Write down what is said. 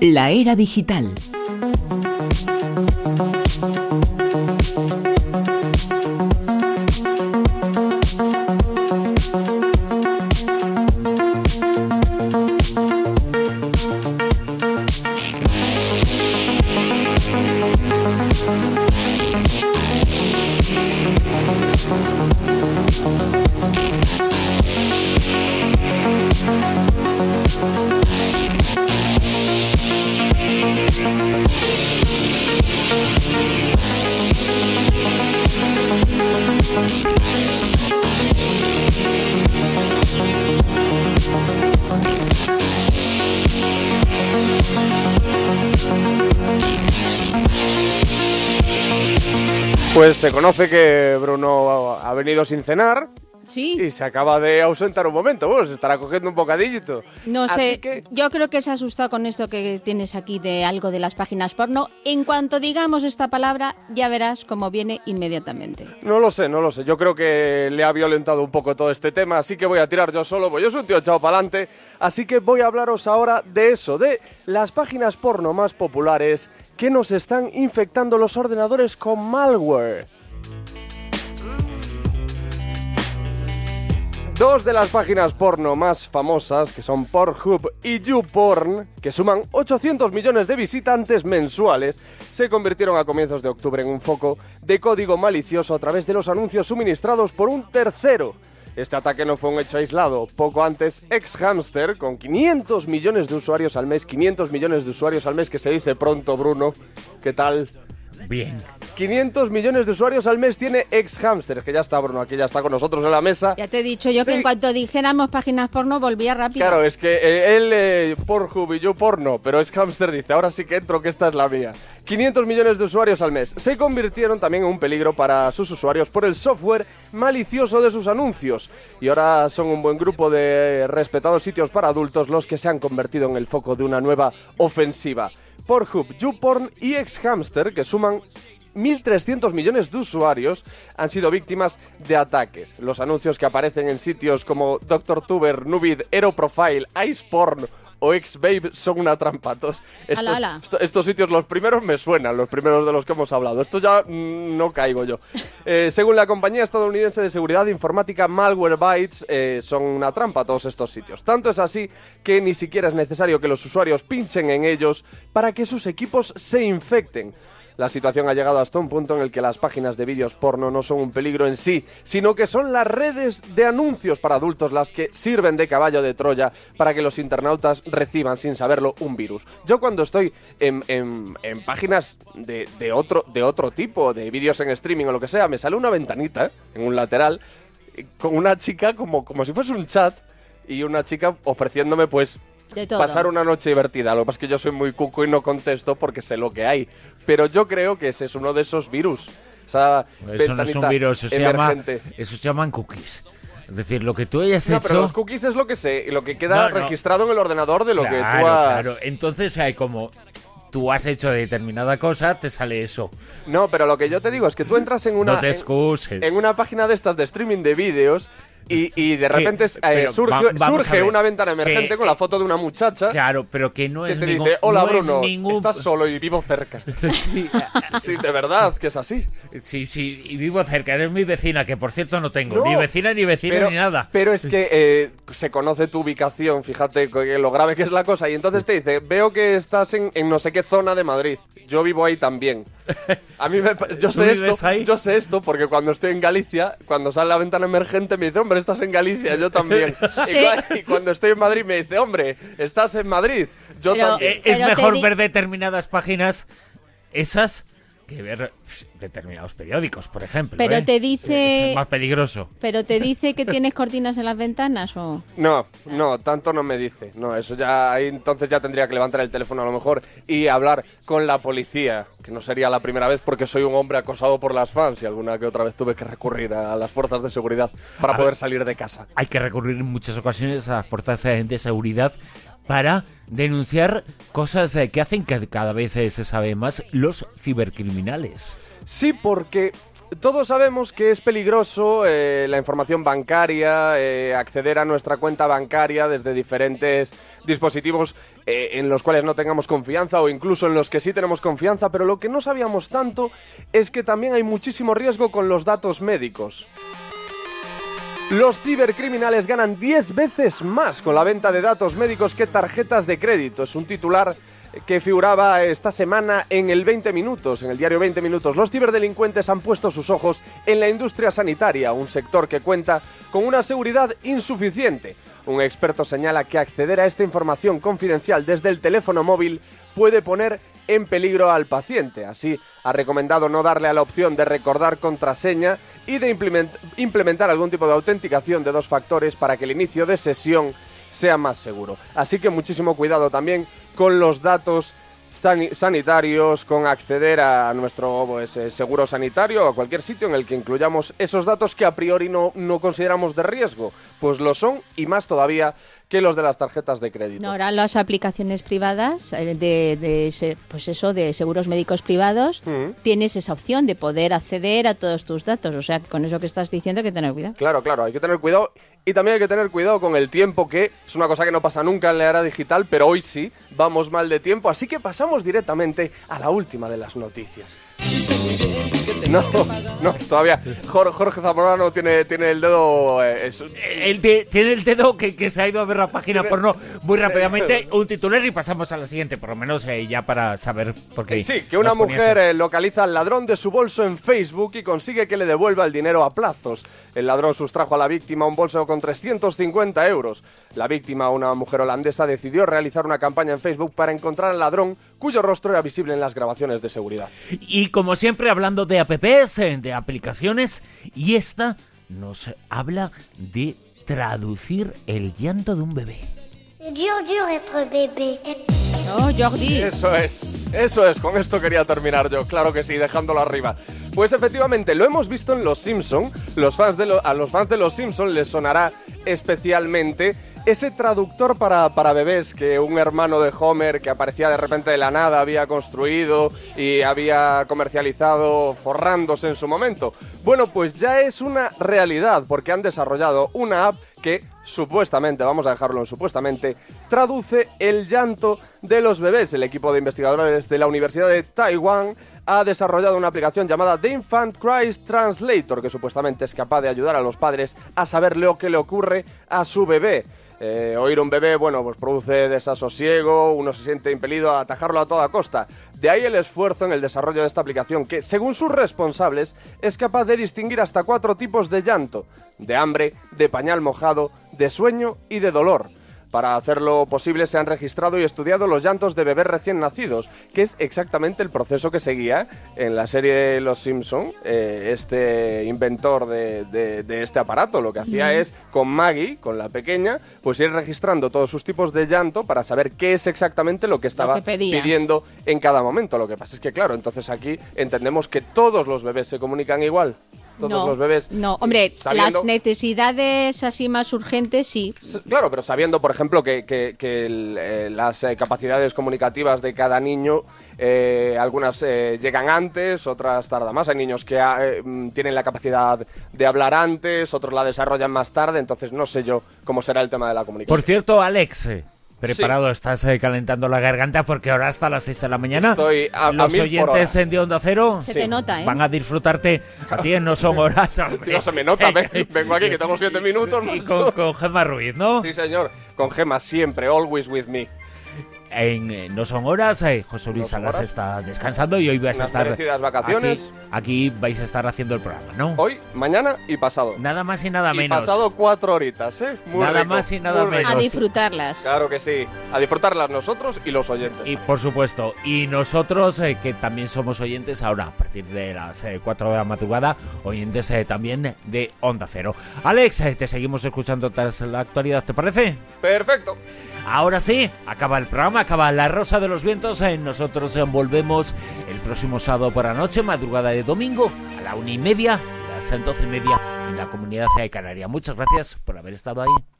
La era digital. Pues se conoce que Bruno ha venido sin cenar Sí, y se acaba de ausentar un momento. Bueno, se estará cogiendo un bocadillito. no Así sé. que- Yo creo que se ha asustado con esto que tienes aquí de algo de las páginas porno. En cuanto digamos esta palabra, ya verás cómo viene inmediatamente. No lo sé, no lo sé. Yo creo que le ha violentado un poco todo este tema, así que voy a tirar yo solo, pues yo soy un tío echado para adelante. Así que voy a hablaros ahora de eso, de las páginas porno más populares que nos están infectando los ordenadores con malware. Dos de las páginas porno más famosas, que son Pornhub y YouPorn, que suman 800 millones de visitantes mensuales, se convirtieron a comienzos de octubre en un foco de código malicioso a través de los anuncios suministrados por un tercero. Este ataque no fue un hecho aislado. Poco antes, Xhamster, con 500 millones de usuarios al mes, 500 millones de usuarios al mes, que se dice pronto, Bruno. ¿Qué tal? Bien. 500 millones de usuarios al mes tiene Xhamster. Es que ya está, Bruno, aquí ya está con nosotros en la mesa. Ya te he dicho yo que en cuanto dijéramos páginas porno, volvía rápido. Claro, es que eh, él eh, Pornhub y yo porno, pero es Hamster dice, ahora sí que entro que esta es la mía. 500 millones de usuarios al mes. Se convirtieron también en un peligro para sus usuarios por el software malicioso de sus anuncios. Y ahora son un buen grupo de respetados sitios para adultos los que se han convertido en el foco de una nueva ofensiva. Pornhub, YouPorn y Xhamster, que suman 1.300 millones de usuarios han sido víctimas de ataques. Los anuncios que aparecen en sitios como DrTuber, Nuvid, Aeroprofile, Iceporn o Xbabe son una trampa. Estos, estos, Ala, ala. esto- estos sitios, los primeros me suenan, los primeros de los que hemos hablado. Esto ya mm, no caigo yo. Eh, según la compañía estadounidense de seguridad informática Malwarebytes, eh, son una trampa todos estos sitios. Tanto es así que ni siquiera es necesario que los usuarios pinchen en ellos para que sus equipos se infecten. La situación ha llegado hasta un punto en el que las páginas de vídeos porno no son un peligro en sí, sino que son las redes de anuncios para adultos las que sirven de caballo de Troya para que los internautas reciban sin saberlo un virus. Yo cuando estoy en, en- en páginas de, de otro, de otro tipo, de vídeos en streaming o lo que sea, me sale una ventanita ¿eh? en un lateral eh, con una chica como, como si fuese un chat y una chica ofreciéndome pues De todo. pasar una noche divertida. Lo que pasa es que yo soy muy cuco y no contesto porque sé lo que hay. Pero yo creo que ese es uno de esos virus. Esa Eso no es un virus, eso se, llama, eso se llaman cookies. Es decir, lo que tú hayas No, hecho... pero los cookies es lo que sé, y lo que queda No, no. registrado en el ordenador de lo que claro, tú has... claro. Entonces hay como... Tú has hecho determinada cosa, te sale eso. No, pero lo que yo te digo es que tú entras en una... no te en- excuses. en una página de estas de streaming de vídeos y, y de repente eh, surge, va- surge una ventana emergente que- con la foto de una muchacha Claro, pero que no que es te ningún... dice, hola no es Bruno, ningún- estás solo y vivo cerca. Sí, sí, de verdad que es así. sí, sí, y vivo cerca. Eres mi vecina, que por cierto no tengo. No, ni vecina, ni vecino, pero, ni nada. Pero es que eh, se conoce tu ubicación, fíjate que lo grave que es la cosa. Y entonces te dice, veo que estás en, en no sé qué zona de Madrid. Yo vivo ahí también. A mí me, pa- yo ¿Tú sé esto, ahí? yo sé esto porque cuando estoy en Galicia, cuando sale la ventana emergente me dice, hombre, estás en Galicia, yo también. Y Sí. Y, cuando estoy en Madrid me dice, hombre, estás en Madrid, yo Pero- también. Eh, es mejor ver determinadas páginas, esas, que ver determinados periódicos, por ejemplo. Pero ¿eh? te dice- Es más peligroso. ¿Pero te dice que tienes cortinas en las ventanas o...? No, no, tanto no me dice. No, eso ya, ahí entonces ya tendría que levantar el teléfono a lo mejor y hablar con la policía, que no sería la primera vez porque soy un hombre acosado por las fans y alguna que otra vez tuve que recurrir a las fuerzas de seguridad para A poder ver. salir de casa. Hay que recurrir en muchas ocasiones a las fuerzas de seguridad para denunciar cosas eh, que hacen que cada vez eh, se sabe más los cibercriminales. Sí, porque todos sabemos que es peligroso eh, la información bancaria, acceder a nuestra cuenta bancaria desde diferentes dispositivos en los cuales no tengamos confianza o incluso en los que sí tenemos confianza, pero lo que no sabíamos tanto es que también hay muchísimo riesgo con los datos médicos. Los cibercriminales ganan 10 veces más con la venta de datos médicos que tarjetas de crédito. Es un titular que figuraba esta semana en el 20 Minutos, en el diario 20 Minutos. Los ciberdelincuentes han puesto sus ojos en la industria sanitaria, un sector que cuenta con una seguridad insuficiente. Un experto señala que acceder a esta información confidencial desde el teléfono móvil puede poner en peligro al paciente. Así, ha recomendado no darle a la opción de recordar contraseña y de implementar algún tipo de autenticación de dos factores para que el inicio de sesión sea más seguro. Así que muchísimo cuidado también con los datos sanitarios, con acceder a nuestro pues, eh, seguro sanitario o a cualquier sitio en el que incluyamos esos datos que a priori no, no consideramos de riesgo, pues lo son y más todavía que los de las tarjetas de crédito. ahora las aplicaciones privadas eh, de, pues eso de seguros médicos privados tienes esa opción de poder acceder a todos tus datos, o sea, con eso que estás diciendo hay que tener cuidado. Claro, claro, hay que tener cuidado. Y también hay que tener cuidado con el tiempo, que es una cosa que no pasa nunca en la era digital, pero hoy sí, vamos mal de tiempo, así que pasamos directamente a la última de las noticias. No, no, todavía. Jorge Zamorano tiene, tiene el dedo. Eh, tiene el dedo que, se ha ido a ver la página porno muy rápidamente. Un titular y pasamos a la siguiente, por lo menos eh, ya para saber por qué. Sí, que una mujer eh, localiza al ladrón de su bolso en Facebook y consigue que le devuelva el dinero a plazos. El ladrón sustrajo a la víctima un bolso con 350 euros. La víctima, una mujer holandesa, decidió realizar una campaña en Facebook para encontrar al ladrón cuyo rostro era visible en las grabaciones de seguridad. Y como siempre hablando de apps, eh, de aplicaciones, y esta nos habla de traducir el llanto de un bebé. bebé. No, Jordi. Eso es, eso es, con esto quería terminar yo, claro que sí, dejándolo arriba. Pues efectivamente, lo hemos visto en Los Simpson, los fans de a los fans de Los Simpson les sonará especialmente ese traductor para, para, bebés que un hermano de Homer que aparecía de repente de la nada había construido y había comercializado forrándose en su momento. Bueno, pues ya es una realidad porque han desarrollado una app que supuestamente, vamos a dejarlo en supuestamente, traduce el llanto de los bebés. El equipo de investigadores de la Universidad de Taiwán ha desarrollado una aplicación llamada The Infant Cries Translator que supuestamente es capaz de ayudar a los padres a saber lo que le ocurre a su bebé. Eh, oír un bebé, bueno, pues produce desasosiego, uno se siente impelido a atajarlo a toda costa. De ahí el esfuerzo en el desarrollo de esta aplicación que, según sus responsables, es capaz de distinguir hasta cuatro tipos de llanto, de hambre, de pañal mojado, de sueño y de dolor. Para hacerlo posible se han registrado y estudiado los llantos de bebés recién nacidos, que es exactamente el proceso que seguía en la serie Los Simpson, eh, este inventor de, este aparato. Lo que hacía es, con Maggie, con la pequeña, pues ir registrando todos sus tipos de llanto para saber qué es exactamente lo que estaba pidiendo en cada momento. Lo que pasa es que, claro, entonces aquí entendemos que todos los bebés se comunican igual todos los bebés. No, hombre, las necesidades así más urgentes sí. Claro, pero sabiendo, por ejemplo, que, que, eh, las eh, capacidades comunicativas de cada niño, eh, algunas llegan antes, otras tardan más. Hay niños que mm, tienen la capacidad de hablar antes, otros la desarrollan más tarde, entonces no sé yo cómo será el tema de la comunicación. Por cierto, Alex, preparado, estás eh, calentando la garganta porque ahora hasta las 6 de la mañana. Estoy a, Los oyentes en de Onda Cero se te nota, ¿eh? van a disfrutarte. A ti no son horas. Tío, se me nota. vengo aquí que tengo 7 minutos. Y con, con Gemma Ruiz, ¿no? Sí, señor. Con Gemma siempre, always with me en eh, No Son Horas. Eh, José Luis Salas está descansando y hoy vais a estar. vacaciones. Aquí, vais a estar haciendo el programa, ¿no? Hoy, mañana y pasado. Nada más y nada menos. pasado cuatro horitas, ¿eh? nada más y nada menos. A disfrutarlas. Claro que sí. A disfrutarlas nosotros y los oyentes. Y por supuesto. Y nosotros, eh, que también somos oyentes ahora, a partir de las 4 de la madrugada, oyentes también de Onda Cero. Alex, te seguimos escuchando tras la actualidad, ¿te parece? Perfecto. Ahora sí, acaba el programa, acaba La Rosa de los Vientos. Eh, nosotros eh, volvemos el próximo sábado por la noche, madrugada de domingo, a la una y media, a las doce y media en la comunidad de Canaria. Muchas gracias por haber estado ahí.